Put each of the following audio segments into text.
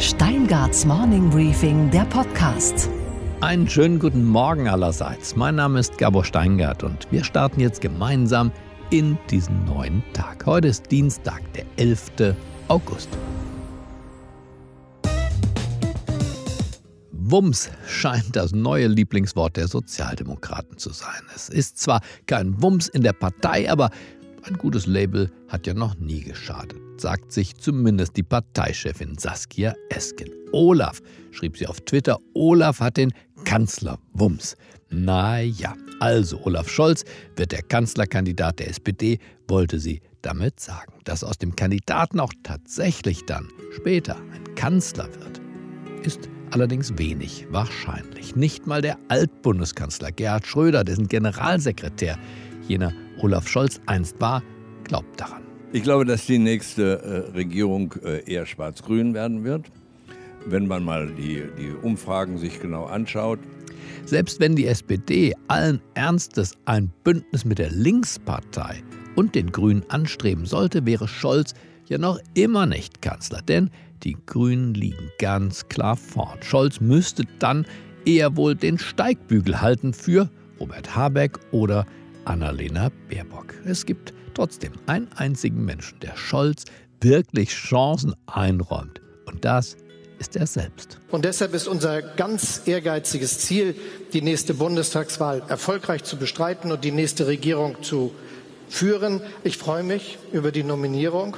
Steingarts Morning Briefing, der Podcast. Einen schönen guten Morgen allerseits. Mein Name ist Gabor Steingart und wir starten jetzt gemeinsam in diesen neuen Tag. Heute ist Dienstag, der 11. August. Wumms scheint das neue Lieblingswort der Sozialdemokraten zu sein. Es ist zwar kein Wumms in der Partei, aber ein gutes Label hat ja noch nie geschadet, sagt sich zumindest die Parteichefin Saskia Esken. Olaf, schrieb sie auf Twitter, Olaf hat den Kanzlerwumms. Naja, also Olaf Scholz wird der Kanzlerkandidat der SPD, wollte sie damit sagen. Dass aus dem Kandidaten auch tatsächlich dann später ein Kanzler wird, ist allerdings wenig wahrscheinlich. Nicht mal der Altbundeskanzler Gerhard Schröder, dessen Generalsekretär jener Olaf Scholz einst war, glaubt daran. Ich glaube, dass die nächste äh, Regierung äh, eher schwarz-grün werden wird. Wenn man mal die, die Umfragen sich genau anschaut. Selbst wenn die SPD allen Ernstes ein Bündnis mit der Linkspartei und den Grünen anstreben sollte, wäre Scholz ja noch immer nicht Kanzler. Denn die Grünen liegen ganz klar vorn. Scholz müsste dann eher wohl den Steigbügel halten für Robert Habeck oder Annalena Baerbock. Es gibt trotzdem einen einzigen Menschen, der Scholz wirklich Chancen einräumt. Und das ist er selbst. Und deshalb ist unser ganz ehrgeiziges Ziel, die nächste Bundestagswahl erfolgreich zu bestreiten und die nächste Regierung zu führen. Ich freue mich über die Nominierung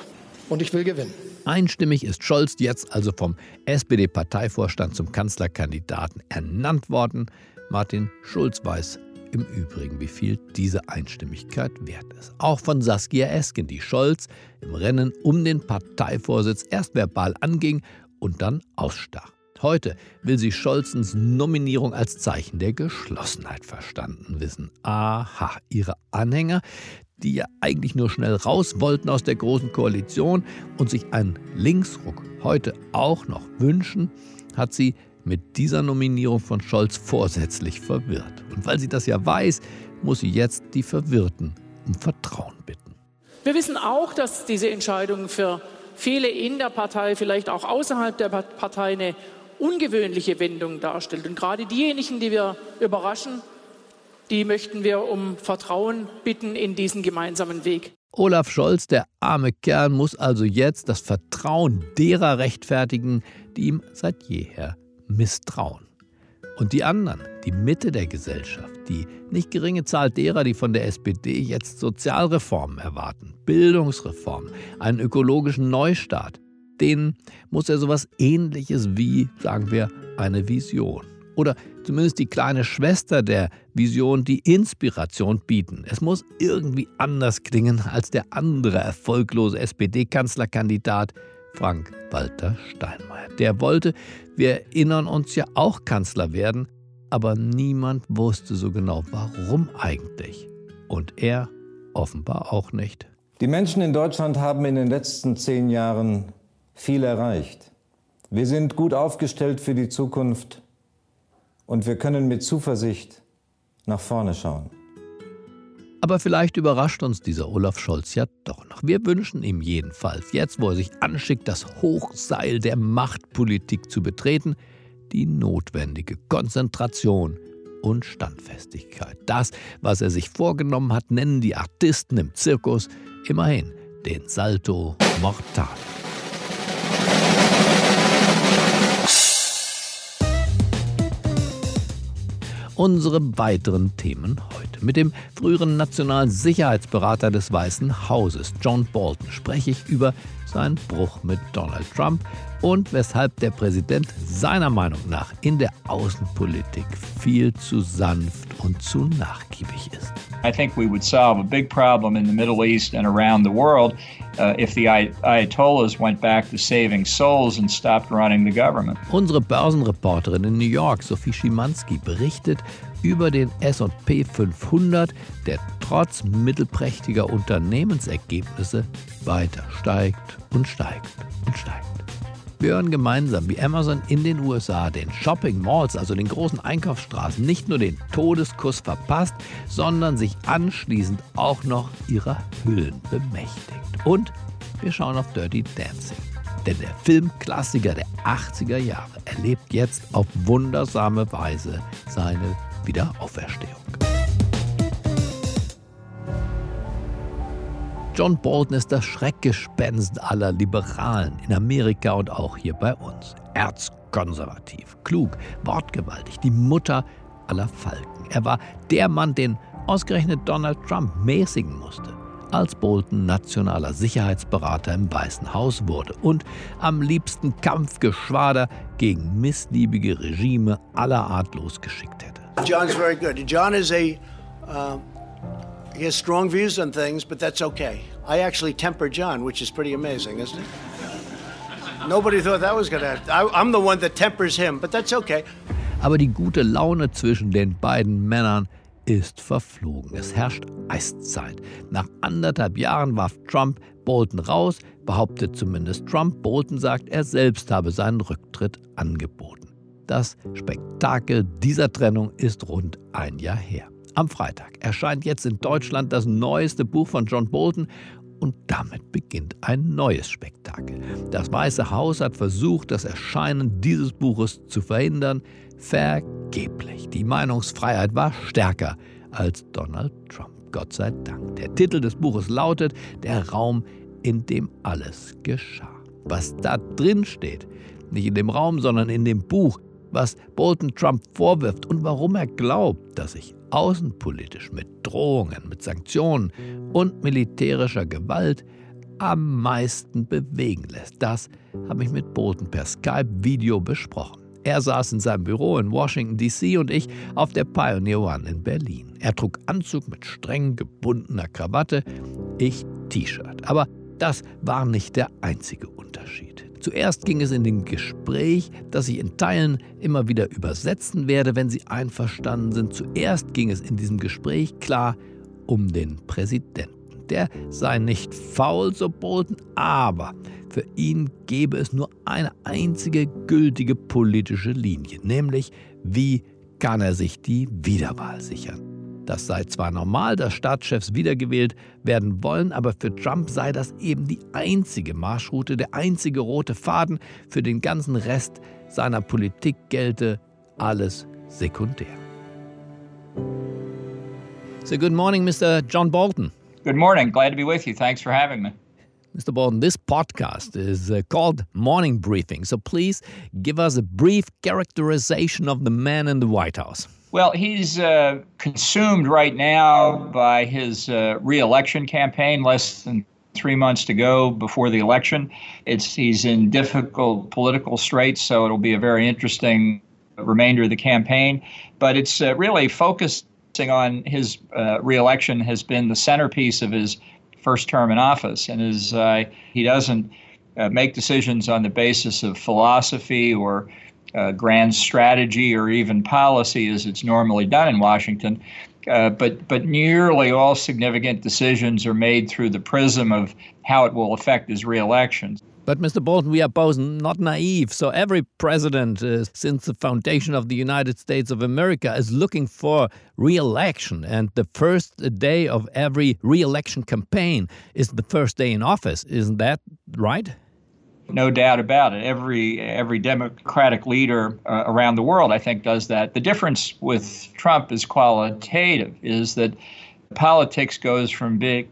und ich will gewinnen. Einstimmig ist Scholz jetzt also vom SPD-Parteivorstand zum Kanzlerkandidaten ernannt worden. Martin Schulz weiß im Übrigen, wie viel diese Einstimmigkeit wert ist. Auch von Saskia Esken, die Scholz im Rennen um den Parteivorsitz erst verbal anging und dann ausstach. Heute will sie Scholzens Nominierung als Zeichen der Geschlossenheit verstanden wissen. Aha, ihre Anhänger, die ja eigentlich nur schnell raus wollten aus der Großen Koalition und sich einen Linksruck heute auch noch wünschen, hat sie mit dieser Nominierung von Scholz vorsätzlich verwirrt. Und weil sie das ja weiß, muss sie jetzt die Verwirrten um Vertrauen bitten. Wir wissen auch, dass diese Entscheidung für viele in der Partei, vielleicht auch außerhalb der Partei, eine ungewöhnliche Wendung darstellt. Und gerade diejenigen, die wir überraschen, die möchten wir um Vertrauen bitten in diesen gemeinsamen Weg. Olaf Scholz, der arme Kerl, muss also jetzt das Vertrauen derer rechtfertigen, die ihm seit jeher misstrauen. Und die anderen, die Mitte der Gesellschaft, die nicht geringe Zahl derer, die von der SPD jetzt Sozialreformen erwarten, Bildungsreformen, einen ökologischen Neustart, denen muss er sowas ähnliches wie, sagen wir, eine Vision oder zumindest die kleine Schwester der Vision die Inspiration bieten. Es muss irgendwie anders klingen als der andere erfolglose SPD-Kanzlerkandidat Frank-Walter Steinmeier. Der wollte, wir erinnern uns ja auch Kanzler werden, aber niemand wusste so genau, warum eigentlich. Und er offenbar auch nicht. Die Menschen in Deutschland haben in den letzten zehn Jahren viel erreicht. Wir sind gut aufgestellt für die Zukunft und wir können mit Zuversicht nach vorne schauen. Aber vielleicht überrascht uns dieser Olaf Scholz ja doch noch. Wir wünschen ihm jedenfalls, jetzt wo er sich anschickt, das Hochseil der Machtpolitik zu betreten, die notwendige Konzentration und Standfestigkeit. Das, was er sich vorgenommen hat, nennen die Artisten im Zirkus immerhin den Salto Mortal. Unsere weiteren Themen heute. Mit dem früheren nationalen Sicherheitsberater des Weißen Hauses, John Bolton, spreche ich über seinen Bruch mit Donald Trump und weshalb der Präsident seiner Meinung nach in der Außenpolitik viel zu sanft und zu nachgiebig ist. I think we would solve a big problem in the Middle East and around the world uh, if the Ayatollahs went back to saving souls and stopped running the government. Unsere Börsenreporterin in New York, Sophie Schimanski, berichtet über den S&P 500, der trotz mittelprächtiger Unternehmensergebnisse weiter steigt und steigt und steigt. Wir hören gemeinsam, wie Amazon in den USA den Shopping Malls, also den großen Einkaufsstraßen, nicht nur den Todeskuss verpasst, sondern sich anschließend auch noch ihrer Hüllen bemächtigt. Und wir schauen auf Dirty Dancing. Denn der Filmklassiker der 80er Jahre erlebt jetzt auf wundersame Weise seine Wiederauferstehung. John Bolton ist das Schreckgespenst aller Liberalen in Amerika und auch hier bei uns. Erzkonservativ, klug, wortgewaltig, die Mutter aller Falken. Er war der Mann, den ausgerechnet Donald Trump mäßigen musste, als Bolton nationaler Sicherheitsberater im Weißen Haus wurde und am liebsten Kampfgeschwader gegen missliebige Regime aller Art losgeschickt hätte. John's very good. John is a uh He has strong views on things, but that's okay. I actually temper John, which is pretty amazing, isn't it? Nobody thought that was to happen. I'm the one that tempers him, but that's okay. Aber die gute Laune zwischen den beiden Männern ist verflogen. Es herrscht Eiszeit. Nach anderthalb Jahren warf Trump Bolton raus, behauptet zumindest Trump. Bolton sagt, er selbst habe seinen Rücktritt angeboten. Das Spektakel dieser Trennung ist rund ein Jahr her. Am Freitag erscheint jetzt in Deutschland das neueste Buch von John Bolton und damit beginnt ein neues Spektakel. Das Weiße Haus hat versucht, das Erscheinen dieses Buches zu verhindern. Vergeblich. Die Meinungsfreiheit war stärker als Donald Trump. Gott sei Dank. Der Titel des Buches lautet Der Raum, in dem alles geschah. Was da drin steht, nicht in dem Raum, sondern in dem Buch, was Bolton Trump vorwirft und warum er glaubt, dass sich außenpolitisch mit Drohungen, mit Sanktionen und militärischer Gewalt am meisten bewegen lässt. Das habe ich mit Bolton per Skype-Video besprochen. Er saß in seinem Büro in Washington, D.C. und ich auf der Pioneer One in Berlin. Er trug Anzug mit streng gebundener Krawatte, ich T-Shirt. Aber das war nicht der einzige Unterschied. Zuerst ging es in dem Gespräch, das ich in Teilen immer wieder übersetzen werde, wenn Sie einverstanden sind. Zuerst ging es in diesem Gespräch klar um den Präsidenten. Der sei nicht faul, so Bolton, aber für ihn gäbe es nur eine einzige gültige politische Linie, nämlich wie kann er sich die Wiederwahl sichern. Das sei zwar normal, dass Staatschefs wiedergewählt werden wollen, aber für Trump sei das eben die einzige Marschroute, der einzige rote Faden. Für den ganzen Rest seiner Politik gelte alles sekundär. So, good morning, Mr. John Bolton. Good morning. Glad to be with you. Thanks for having me. Mr. Bolton, this podcast is uh, called Morning Briefing. So please give us a brief characterization of the man in the White House. Well, he's uh, consumed right now by his uh, reelection campaign, less than three months to go before the election. It's he's in difficult political straits, so it'll be a very interesting remainder of the campaign. But it's uh, really focusing on his uh, reelection has been the centerpiece of his first term in office, and as uh, he doesn't uh, make decisions on the basis of philosophy or uh, grand strategy or even policy as it's normally done in Washington. Uh, but but nearly all significant decisions are made through the prism of how it will affect his reelection. But Mr. Bolton, we are both not naive. So every president uh, since the foundation of the United States of America is looking for re-election, and the first day of every re-election campaign is the first day in office. Isn't that right? No doubt about it. Every every Democratic leader uh, around the world, I think, does that. The difference with Trump is qualitative. Is that politics goes from being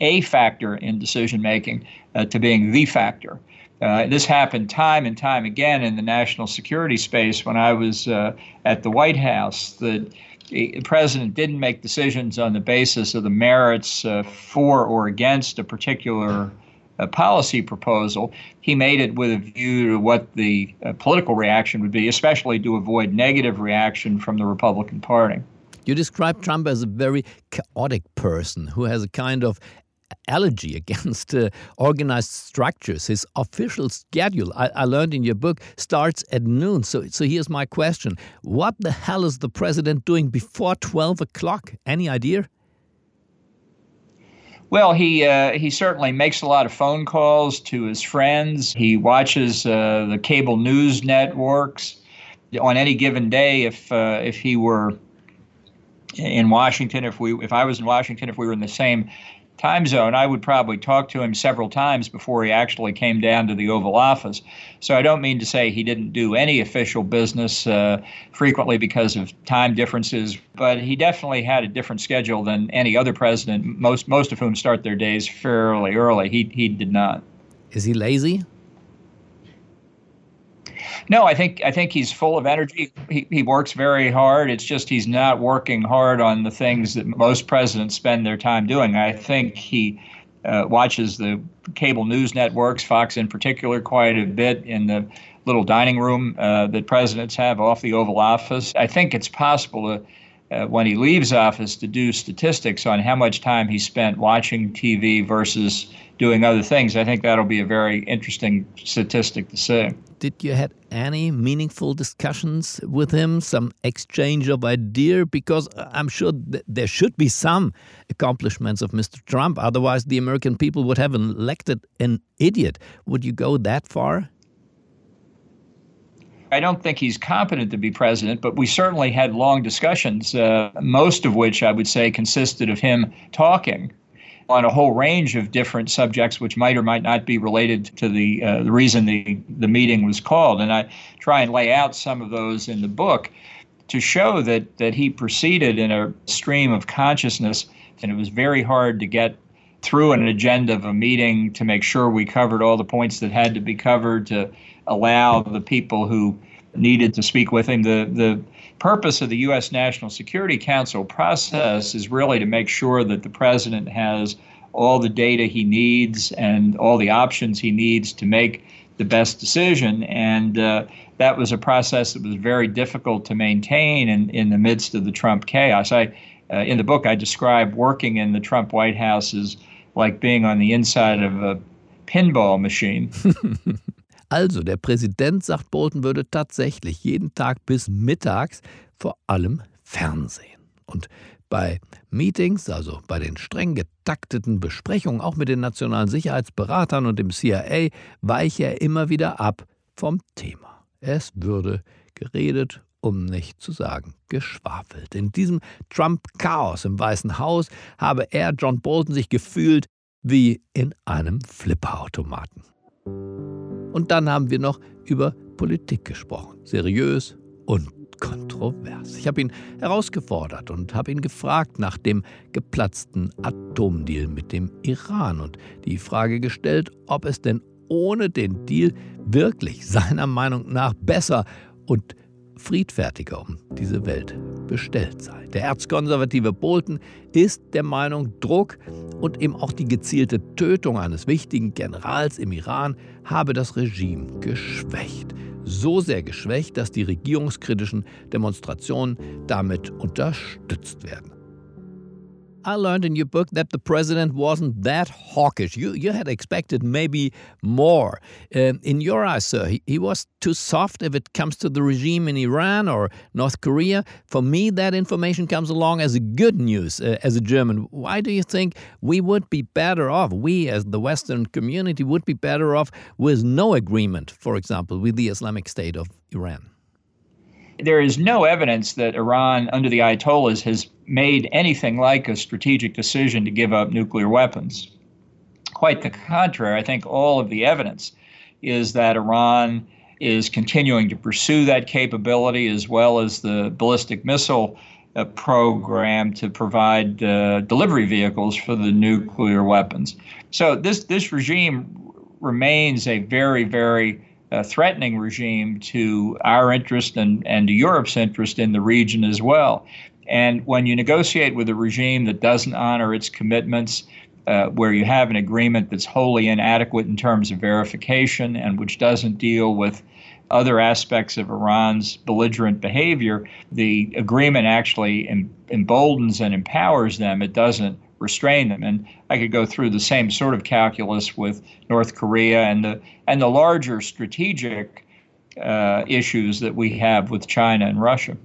a factor in decision making uh, to being the factor. Uh, this happened time and time again in the national security space when I was uh, at the White House. The, the president didn't make decisions on the basis of the merits uh, for or against a particular a policy proposal, he made it with a view to what the uh, political reaction would be, especially to avoid negative reaction from the Republican Party. You describe Trump as a very chaotic person who has a kind of allergy against uh, organized structures. His official schedule, I, I, learned in your book, starts at noon. So, so here's my question What the hell is the president doing before 12 o'clock? Any idea? Well, he uh, he certainly makes a lot of phone calls to his friends. He watches uh, the cable news networks. On any given day, if uh, if he were in Washington, if we if I was in Washington, if we were in the same time zone, I would probably talk to him several times before he actually came down to the Oval Office. So I don't mean to say he didn't do any official business uh, frequently because of time differences, but he definitely had a different schedule than any other president, most most of whom start their days fairly early. He he did not. Is he lazy? No, I think I think he's full of energy. He, he works very hard. It's just he's not working hard on the things that most presidents spend their time doing. I think he uh, watches the cable news networks, Fox in particular, quite a bit in the little dining room uh, that presidents have off the Oval Office. I think it's possible to, uh, when he leaves office to do statistics on how much time he spent watching TV versus doing other things. I think that'll be a very interesting statistic to see. Did you had any meaningful discussions with him, some exchange of idea? Because I'm sure th there should be some accomplishments of Mr. Trump. Otherwise, the American people would have elected an idiot. Would you go that far? I don't think he's competent to be president, but we certainly had long discussions, uh, most of which I would say consisted of him talking on a whole range of different subjects, which might or might not be related to the uh, the reason the the meeting was called. And I try and lay out some of those in the book to show that that he proceeded in a stream of consciousness, and it was very hard to get through an agenda of a meeting to make sure we covered all the points that had to be covered to allow the people who needed to speak with him. The the purpose of the U.S. National Security Council process is really to make sure that the president has all the data he needs and all the options he needs to make the best decision. And uh, that was a process that was very difficult to maintain in, in the midst of the Trump chaos. I, uh, in the book, I describe working in the Trump White House as like being on the inside of a pinball machine. Also, der Präsident, sagt Bolton, würde tatsächlich jeden Tag bis mittags vor allem Fernsehen. Und bei Meetings, also bei den streng getakteten Besprechungen, auch mit den nationalen Sicherheitsberatern und dem CIA, weiche er immer wieder ab vom Thema. Es würde geredet, um nicht zu sagen geschwafelt. In diesem Trump-Chaos im Weißen Haus habe er, John Bolton, sich gefühlt wie in einem Flipperautomaten. Und dann haben wir noch über Politik gesprochen. Seriös und kontrovers. Ich habe ihn herausgefordert und habe ihn gefragt nach dem geplatzten Atomdeal mit dem Iran und die Frage gestellt, ob es denn ohne den Deal wirklich seiner Meinung nach besser und friedfertiger um diese Welt bestellt sei. Der erzkonservative Bolton ist der Meinung, Druck und eben auch die gezielte Tötung eines wichtigen Generals im Iran habe das Regime geschwächt. So sehr geschwächt, dass die regierungskritischen Demonstrationen damit unterstützt werden. I learned in your book that the president wasn't that hawkish. You, you had expected maybe more. Um, in your eyes, sir, he, he was too soft if it comes to the regime in Iran or North Korea. For me, that information comes along as good news uh, as a German. Why do you think we would be better off, we as the Western community would be better off with no agreement, for example, with the Islamic State of Iran? there is no evidence that Iran, under the Ayatollahs, has made anything like a strategic decision to give up nuclear weapons. Quite the contrary, I think all of the evidence is that Iran is continuing to pursue that capability as well as the ballistic missile uh, program to provide uh, delivery vehicles for the nuclear weapons. So this this regime remains a very very uh, threatening regime to our interest and, and to Europe's interest in the region as well. And when you negotiate with a regime that doesn't honor its commitments, uh, where you have an agreement that's wholly inadequate in terms of verification and which doesn't deal with other aspects of Iran's belligerent behavior, the agreement actually em- emboldens and empowers them. It doesn't restrain them. And I could go through the same sort of calculus with North Korea and the and the larger strategic uh, issues that we have with China and Russia.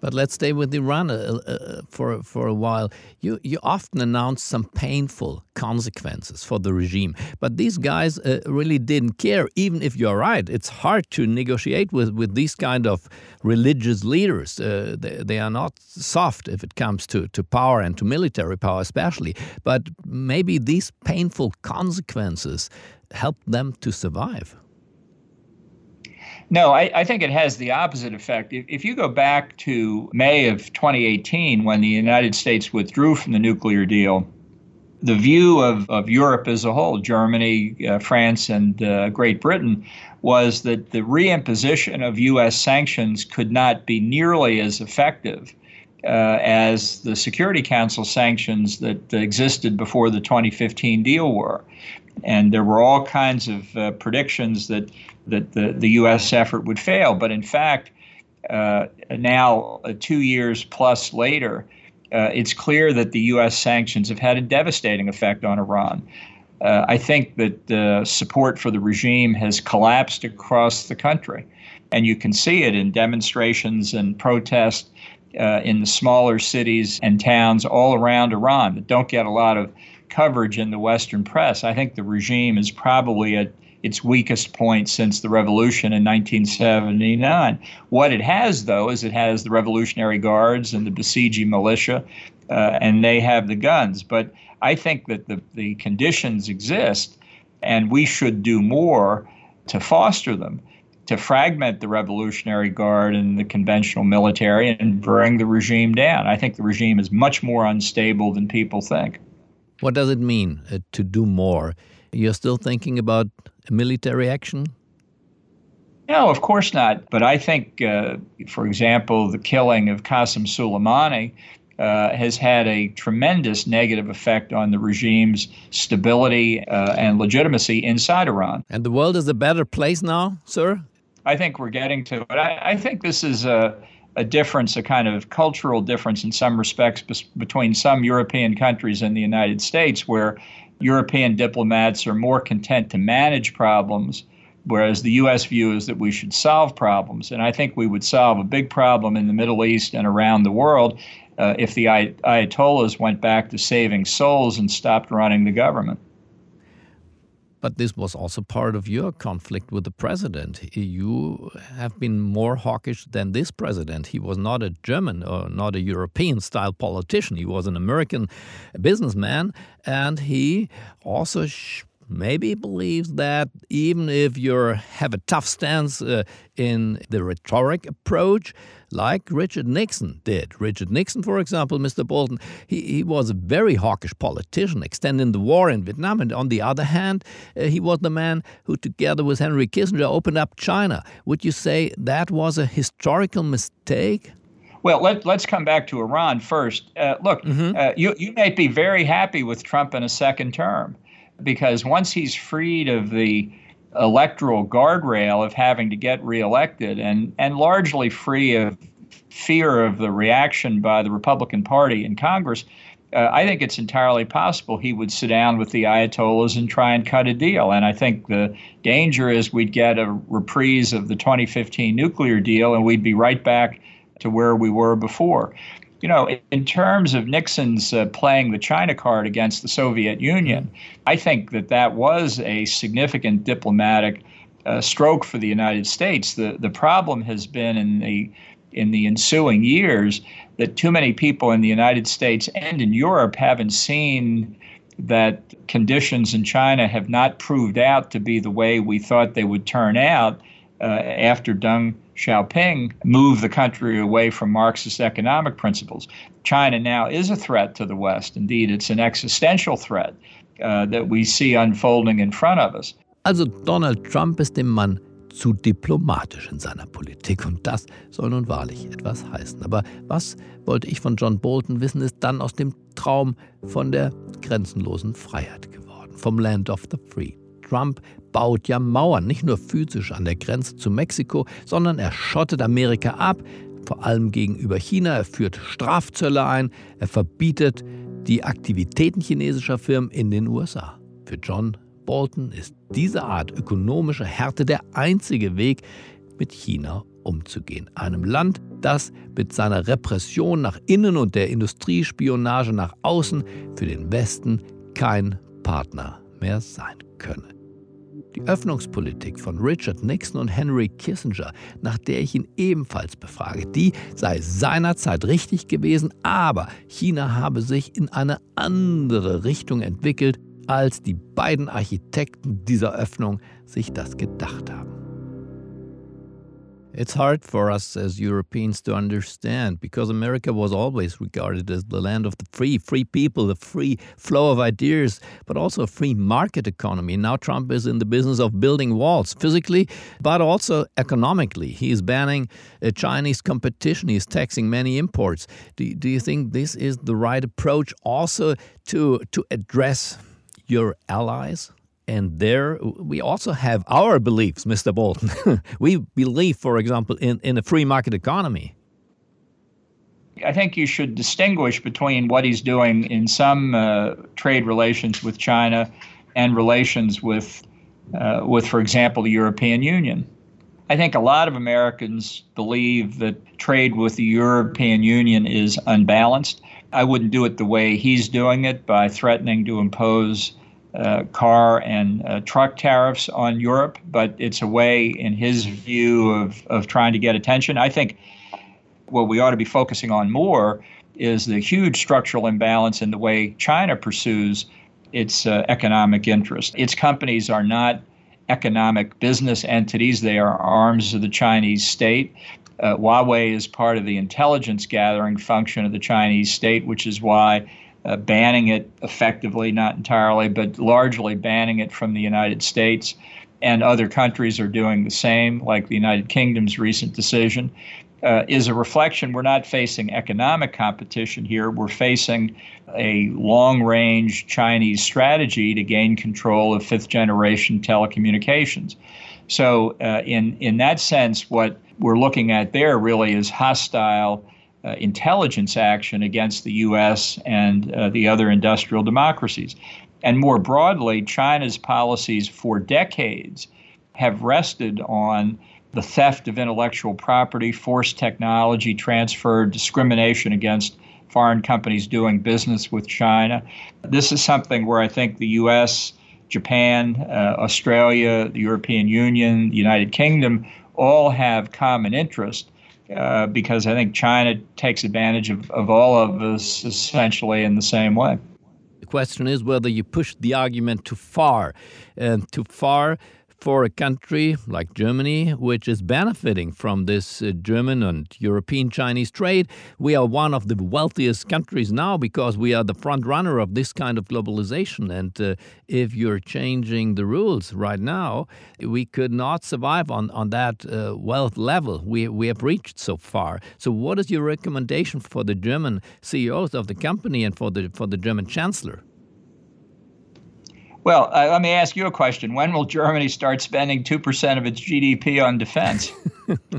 But let's stay with Iran uh, uh, for for a while. You you often announce some painful consequences for the regime, but these guys uh, really didn't care. Even if you're right, it's hard to negotiate with with these kind of religious leaders. Uh, they, they are not soft if it comes to to power and to military power, especially. But maybe these painful consequences help them to survive. No, I, I, think it has the opposite effect. If, if, you go back to May of 2018, when the United States withdrew from the nuclear deal, the view of, of Europe as a whole, Germany, uh, France, and uh, Great Britain, was that the reimposition of U.S. sanctions could not be nearly as effective uh, as the Security Council sanctions that existed before the 2015 deal were. And there were all kinds of uh, predictions that that the, the U.S. effort would fail. But in fact, uh, now, uh, two years plus later, uh, it's clear that the U.S. sanctions have had a devastating effect on Iran. Uh, I think that support for the regime has collapsed across the country. And you can see it in demonstrations and protests uh, in the smaller cities and towns all around Iran that don't get a lot of coverage in the Western press. I think the regime is probably at its weakest point since the revolution in 1979. What it has, though, is it has the Revolutionary Guards and the Basiji militia, uh, and they have the guns. But I think that the, the conditions exist, and we should do more to foster them, to fragment the Revolutionary Guard and the conventional military and bring the regime down. I think the regime is much more unstable than people think. What does it mean uh, to do more? You're still thinking about military action? No, of course not. But I think, uh, for example, the killing of Qasem Soleimani uh, has had a tremendous negative effect on the regime's stability uh, and legitimacy inside Iran. And the world is a better place now, sir? I think we're getting to it. I, I think this is a, a difference, a kind of cultural difference in some respects between some European countries and the United States, where European diplomats are more content to manage problems, whereas the U.S. view is that we should solve problems. And I think we would solve a big problem in the Middle East and around the world uh, if the Ayatollahs went back to saving souls and stopped running the government. But this was also part of your conflict with the president. You have been more hawkish than this president. He was not a German or not a European style politician. He was an American businessman, and he also maybe believes that even if you have a tough stance uh, in the rhetoric approach, like Richard Nixon did. Richard Nixon, for example, Mr. Bolton, he, he was a very hawkish politician, extending the war in Vietnam. And on the other hand, uh, he was the man who, together with Henry Kissinger, opened up China. Would you say that was a historical mistake? Well, let, let's come back to Iran first. Uh, look, mm-hmm. uh, you, you may be very happy with Trump in a second term because once he's freed of the electoral guardrail of having to get reelected and, and largely free of fear of the reaction by the Republican Party in Congress, uh, I think it's entirely possible he would sit down with the Ayatollahs and try and cut a deal. And I think the danger is we'd get a reprise of the 2015 nuclear deal and we'd be right back to where we were before you know, in terms of Nixon's uh, playing the China card against the Soviet Union, I think that that was a significant diplomatic uh, stroke for the United States. The the problem has been in the in the ensuing years that too many people in the United States and in Europe haven't seen that conditions in China have not proved out to be the way we thought they would turn out uh, after Deng Xiaoping moved the country away from Marxist economic principles. China now is a threat to the West. Indeed, it's an existential threat uh, that we see unfolding in front of us. Also Donald Trump ist dem Mann zu diplomatisch in seiner Politik und das soll nun wahrlich etwas heißen. Aber was wollte ich von John Bolton wissen, ist dann aus dem Traum von der grenzenlosen Freiheit geworden, vom Land of the Free. Trump baut ja Mauern, nicht nur physisch an der Grenze zu Mexiko, sondern er schottet Amerika ab, vor allem gegenüber China. Er führt Strafzölle ein, er verbietet die Aktivitäten chinesischer Firmen in den USA. Für John Bolton ist diese Art ökonomischer Härte der einzige Weg, mit China umzugehen. Einem Land, das mit seiner Repression nach innen und der Industriespionage nach außen für den Westen kein Partner mehr sein könne. Die Öffnungspolitik von Richard Nixon und Henry Kissinger, nach der ich ihn ebenfalls befrage, die sei seinerzeit richtig gewesen, aber China habe sich in eine andere Richtung entwickelt, als die beiden Architekten dieser Öffnung sich das gedacht haben. It's hard for us as Europeans to understand because America was always regarded as the land of the free, free people, the free flow of ideas, but also a free market economy. Now Trump is in the business of building walls physically, but also economically. He is banning uh, Chinese competition, he is taxing many imports. Do, do you think this is the right approach also to, to address your allies? And there we also have our beliefs, Mr. Bolton. we believe, for example, in, in a free market economy. I think you should distinguish between what he's doing in some uh, trade relations with China and relations with, uh, with, for example, the European Union. I think a lot of Americans believe that trade with the European Union is unbalanced. I wouldn't do it the way he's doing it by threatening to impose uh, car and uh, truck tariffs on Europe, but it's a way, in his view, of, of trying to get attention. I think what we ought to be focusing on more is the huge structural imbalance in the way China pursues its uh, economic interests. Its companies are not economic business entities, they are arms of the Chinese state. Uh, Huawei is part of the intelligence gathering function of the Chinese state, which is why uh, banning it effectively, not entirely, but largely banning it from the United States. And other countries are doing the same, like the United Kingdom's recent decision, uh, is a reflection. We're not facing economic competition here. We're facing a long range Chinese strategy to gain control of fifth generation telecommunications. So, uh, in, in that sense, what we're looking at there really is hostile uh, intelligence action against the U.S. and uh, the other industrial democracies. And more broadly, China's policies for decades have rested on the theft of intellectual property, forced technology transfer, discrimination against foreign companies doing business with China. This is something where I think the U.S., Japan, uh, Australia, the European Union, the United Kingdom all have common interest uh, because I think China takes advantage of, of all of us essentially in the same way. The question is whether you push the argument too far, and too far for a country like Germany, which is benefiting from this uh, German and European Chinese trade. We are one of the wealthiest countries now because we are the front runner of this kind of globalization. And uh, if you're changing the rules right now, we could not survive on, on that uh, wealth level we, we have reached so far. So, what is your recommendation for the German CEOs of the company and for the, for the German Chancellor? Well, uh, let me ask you a question. When will Germany start spending 2% of its GDP on defense?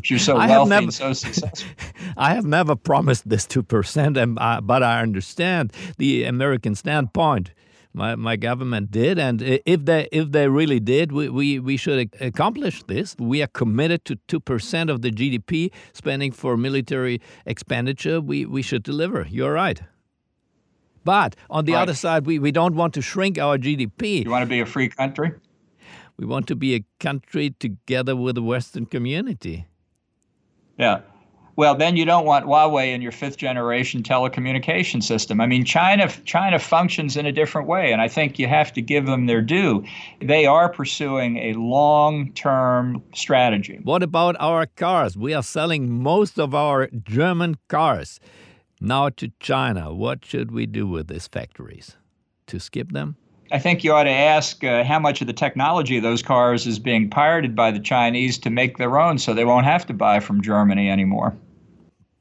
you're so wealthy never, and so successful. I have never promised this 2%, and, uh, but I understand the American standpoint. My, my government did, and if they if they really did, we, we, we should accomplish this. We are committed to two percent of the GDP spending for military expenditure. We we should deliver. You're right. But on the right. other side, we, we don't want to shrink our GDP. You want to be a free country? We want to be a country together with the Western community. Yeah. Well, then you don't want Huawei in your fifth generation telecommunication system. I mean, China China functions in a different way, and I think you have to give them their due. They are pursuing a long-term strategy. What about our cars? We are selling most of our German cars. Now to China. What should we do with these factories? To skip them? I think you ought to ask uh, how much of the technology of those cars is being pirated by the Chinese to make their own so they won't have to buy from Germany anymore.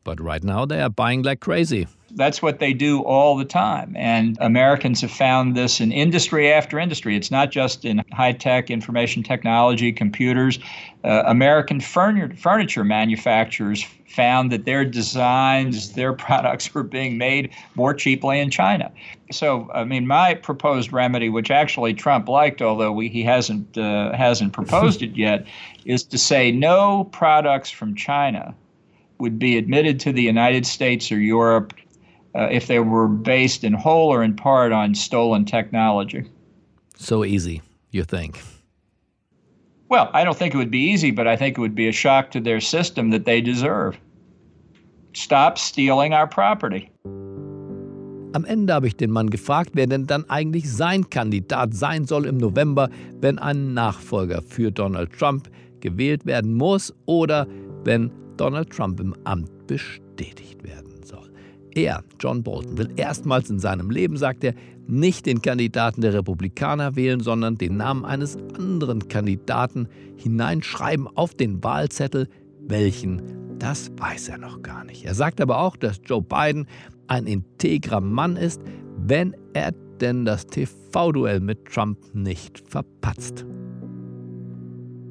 But right now they are buying like crazy. That's what they do all the time. And Americans have found this in industry after industry. It's not just in high tech, information technology, computers. Uh, American furniture manufacturers found that their designs, their products were being made more cheaply in China. So, I mean, my proposed remedy, which actually Trump liked, although we, he hasn't uh, hasn't proposed it yet, is to say no products from China would be admitted to the United States or Europe uh, if they were based in whole or in part on stolen technology. So easy, you think? Well, I don't think it would be easy, but I think it would be a shock to their system that they deserve. Stop stealing our property. Am Ende habe ich den Mann gefragt, wer denn dann eigentlich sein Kandidat sein soll im November, wenn ein Nachfolger für Donald Trump gewählt werden muss oder wenn Donald Trump im Amt bestätigt werden er, John Bolton, will erstmals in seinem Leben, sagt er, nicht den Kandidaten der Republikaner wählen, sondern den Namen eines anderen Kandidaten hineinschreiben auf den Wahlzettel. Welchen, das weiß er noch gar nicht. Er sagt aber auch, dass Joe Biden ein integrer Mann ist, wenn er denn das TV-Duell mit Trump nicht verpatzt.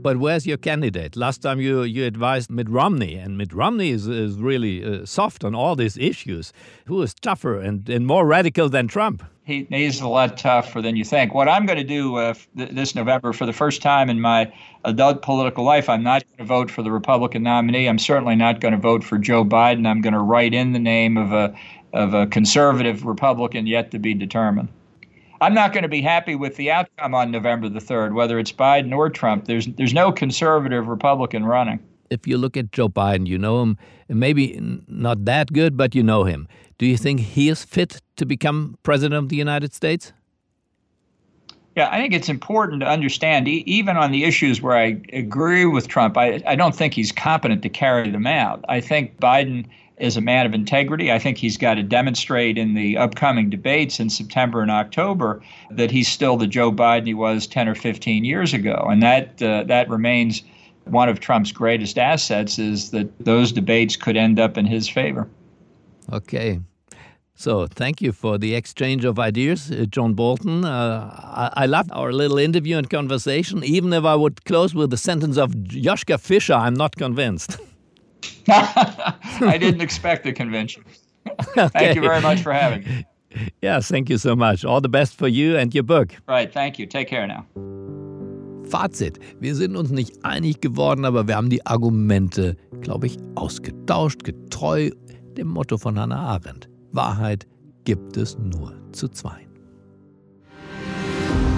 But where's your candidate? Last time you, you advised Mitt Romney, and Mitt Romney is, is really uh, soft on all these issues. Who is tougher and, and more radical than Trump? He, he's a lot tougher than you think. What I'm going to do uh, th- this November, for the first time in my adult political life, I'm not going to vote for the Republican nominee. I'm certainly not going to vote for Joe Biden. I'm going to write in the name of a of a conservative Republican yet to be determined. I'm not going to be happy with the outcome on November the 3rd, whether it's Biden or Trump. There's, there's no conservative Republican running. If you look at Joe Biden, you know him, maybe not that good, but you know him. Do you think he is fit to become president of the United States? Yeah, I think it's important to understand, even on the issues where I agree with Trump, I, I don't think he's competent to carry them out. I think Biden is a man of integrity. I think he's got to demonstrate in the upcoming debates in September and October that he's still the Joe Biden he was 10 or 15 years ago. And that, uh, that remains one of Trump's greatest assets is that those debates could end up in his favor. Okay. So, thank you for the exchange of ideas, uh, John Bolton. Uh, I, I loved our little interview and conversation. Even if I would close with the sentence of Joschka Fischer, I'm not convinced. I didn't expect the convention. okay. Thank you very much for having me. Yes, thank you so much. All the best for you and your book. Right, thank you. Take care now. Fazit. Wir sind uns nicht einig geworden, aber wir haben die Argumente, glaube ich, ausgetauscht, getreu dem Motto von Hannah Arendt. Wahrheit gibt es nur zu zweien.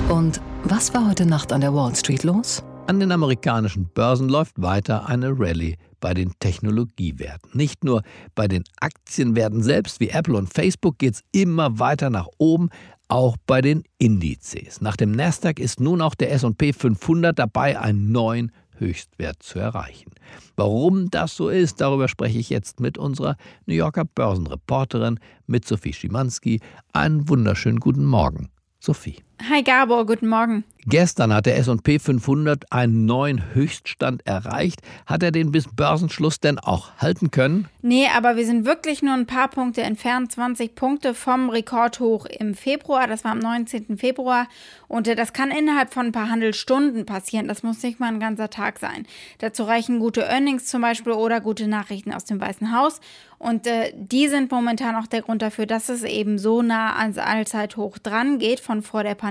Und was war heute Nacht an der Wall Street los? An den amerikanischen Börsen läuft weiter eine Rallye bei den Technologiewerten. Nicht nur bei den Aktienwerten selbst wie Apple und Facebook geht es immer weiter nach oben, auch bei den Indizes. Nach dem Nasdaq ist nun auch der SP 500 dabei, einen neuen Höchstwert zu erreichen. Warum das so ist, darüber spreche ich jetzt mit unserer New Yorker Börsenreporterin, mit Sophie Schimanski. Einen wunderschönen guten Morgen, Sophie. Hi Gabor, guten Morgen. Gestern hat der S&P 500 einen neuen Höchststand erreicht. Hat er den bis Börsenschluss denn auch halten können? Nee, aber wir sind wirklich nur ein paar Punkte entfernt, 20 Punkte vom Rekordhoch im Februar. Das war am 19. Februar und äh, das kann innerhalb von ein paar Handelsstunden passieren. Das muss nicht mal ein ganzer Tag sein. Dazu reichen gute Earnings zum Beispiel oder gute Nachrichten aus dem Weißen Haus. Und äh, die sind momentan auch der Grund dafür, dass es eben so nah ans Allzeithoch dran geht von vor der Pandemie.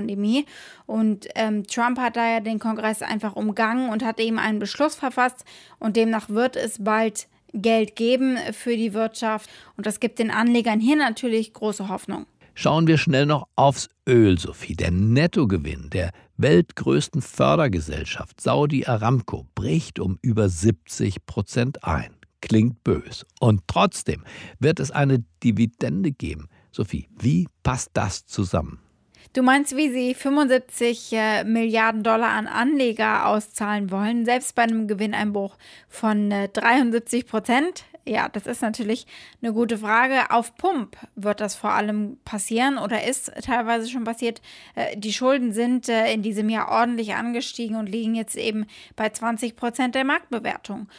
Und ähm, Trump hat da ja den Kongress einfach umgangen und hat eben einen Beschluss verfasst und demnach wird es bald Geld geben für die Wirtschaft und das gibt den Anlegern hier natürlich große Hoffnung. Schauen wir schnell noch aufs Öl, Sophie. Der Nettogewinn der weltgrößten Fördergesellschaft Saudi Aramco bricht um über 70 Prozent ein. Klingt bös. Und trotzdem wird es eine Dividende geben. Sophie, wie passt das zusammen? Du meinst, wie sie 75 äh, Milliarden Dollar an Anleger auszahlen wollen, selbst bei einem Gewinneinbruch von äh, 73 Prozent? Ja, das ist natürlich eine gute Frage. Auf Pump wird das vor allem passieren oder ist teilweise schon passiert. Äh, die Schulden sind äh, in diesem Jahr ordentlich angestiegen und liegen jetzt eben bei 20 Prozent der Marktbewertung.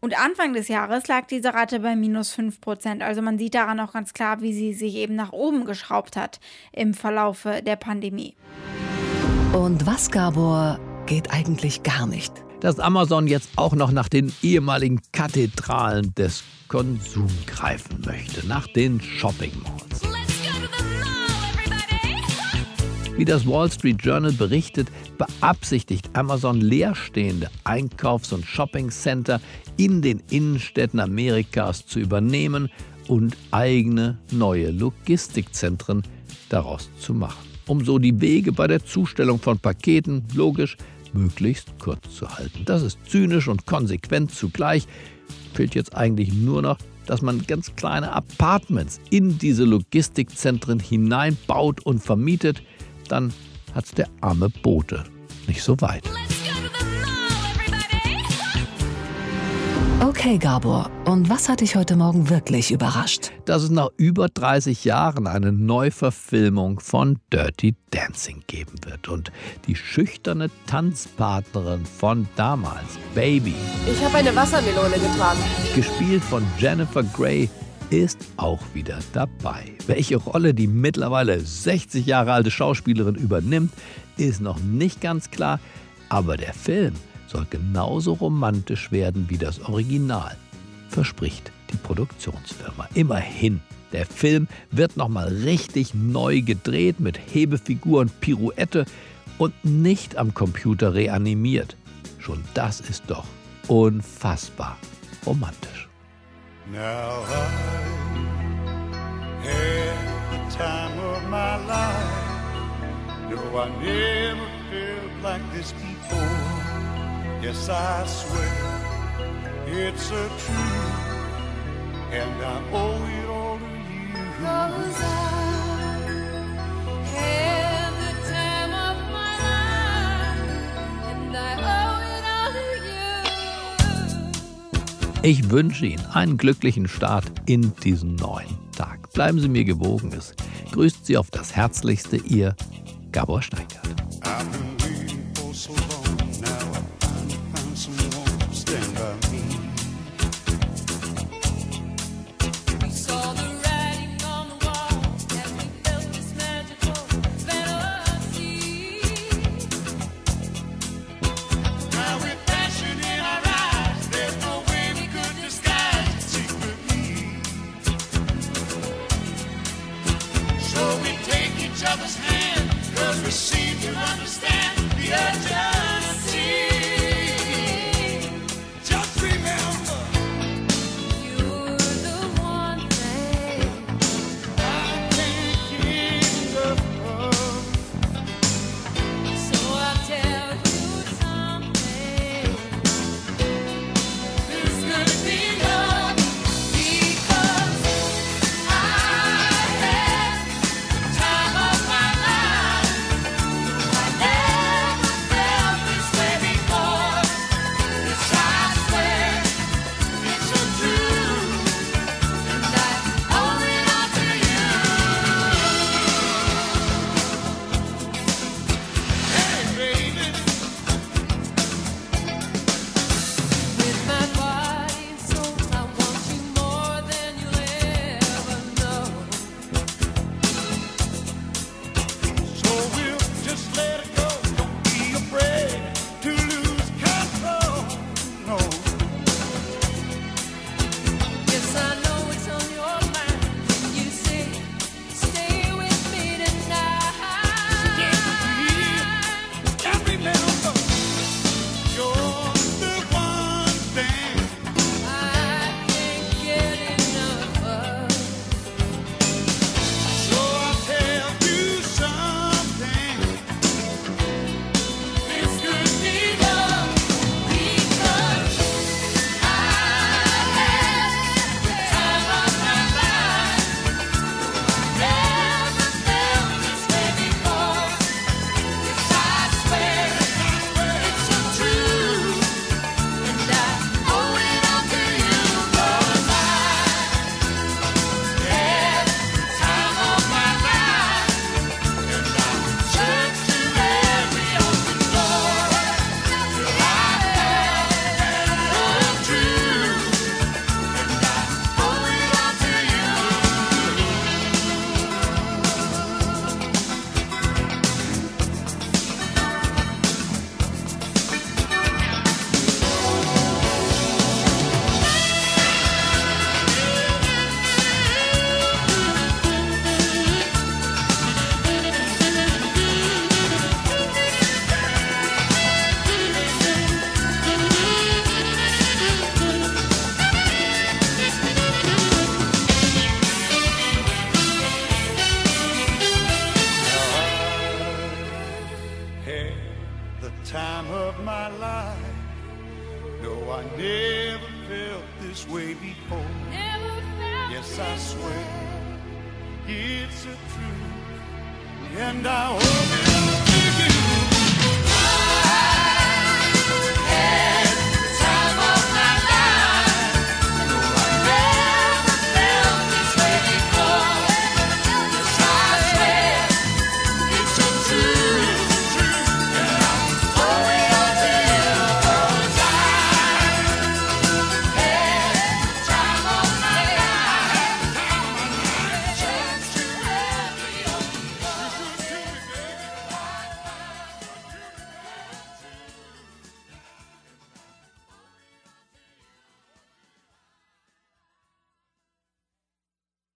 Und Anfang des Jahres lag diese Rate bei minus 5 Prozent. Also man sieht daran auch ganz klar, wie sie sich eben nach oben geschraubt hat im Verlaufe der Pandemie. Und was, Gabor, geht eigentlich gar nicht? Dass Amazon jetzt auch noch nach den ehemaligen Kathedralen des Konsums greifen möchte, nach den Shopping Malls. Wie das Wall Street Journal berichtet, beabsichtigt Amazon leerstehende Einkaufs- und Shopping-Center in den Innenstädten Amerikas zu übernehmen und eigene neue Logistikzentren daraus zu machen, um so die Wege bei der Zustellung von Paketen logisch möglichst kurz zu halten. Das ist zynisch und konsequent zugleich. Fehlt jetzt eigentlich nur noch, dass man ganz kleine Apartments in diese Logistikzentren hineinbaut und vermietet, dann hat's der arme Bote nicht so weit. Okay, Gabor, und was hat dich heute Morgen wirklich überrascht? Dass es nach über 30 Jahren eine Neuverfilmung von Dirty Dancing geben wird. Und die schüchterne Tanzpartnerin von damals, Baby. Ich habe eine Wassermelone getragen. Gespielt von Jennifer Grey, ist auch wieder dabei. Welche Rolle die mittlerweile 60 Jahre alte Schauspielerin übernimmt, ist noch nicht ganz klar, aber der Film soll genauso romantisch werden wie das Original, verspricht die Produktionsfirma. Immerhin, der Film wird nochmal richtig neu gedreht mit Hebefigur und Pirouette und nicht am Computer reanimiert. Schon das ist doch unfassbar romantisch. Now I had the time of my life. No, I never felt like this before. Yes, I swear it's a truth, and I owe it all to you. Cause I had the time of my life, and I owe it all to you. Ich wünsche Ihnen einen glücklichen Start in diesen neuen Tag. Bleiben Sie mir gewogen. Es grüßt Sie auf das Herzlichste, Ihr Gabor Steingart.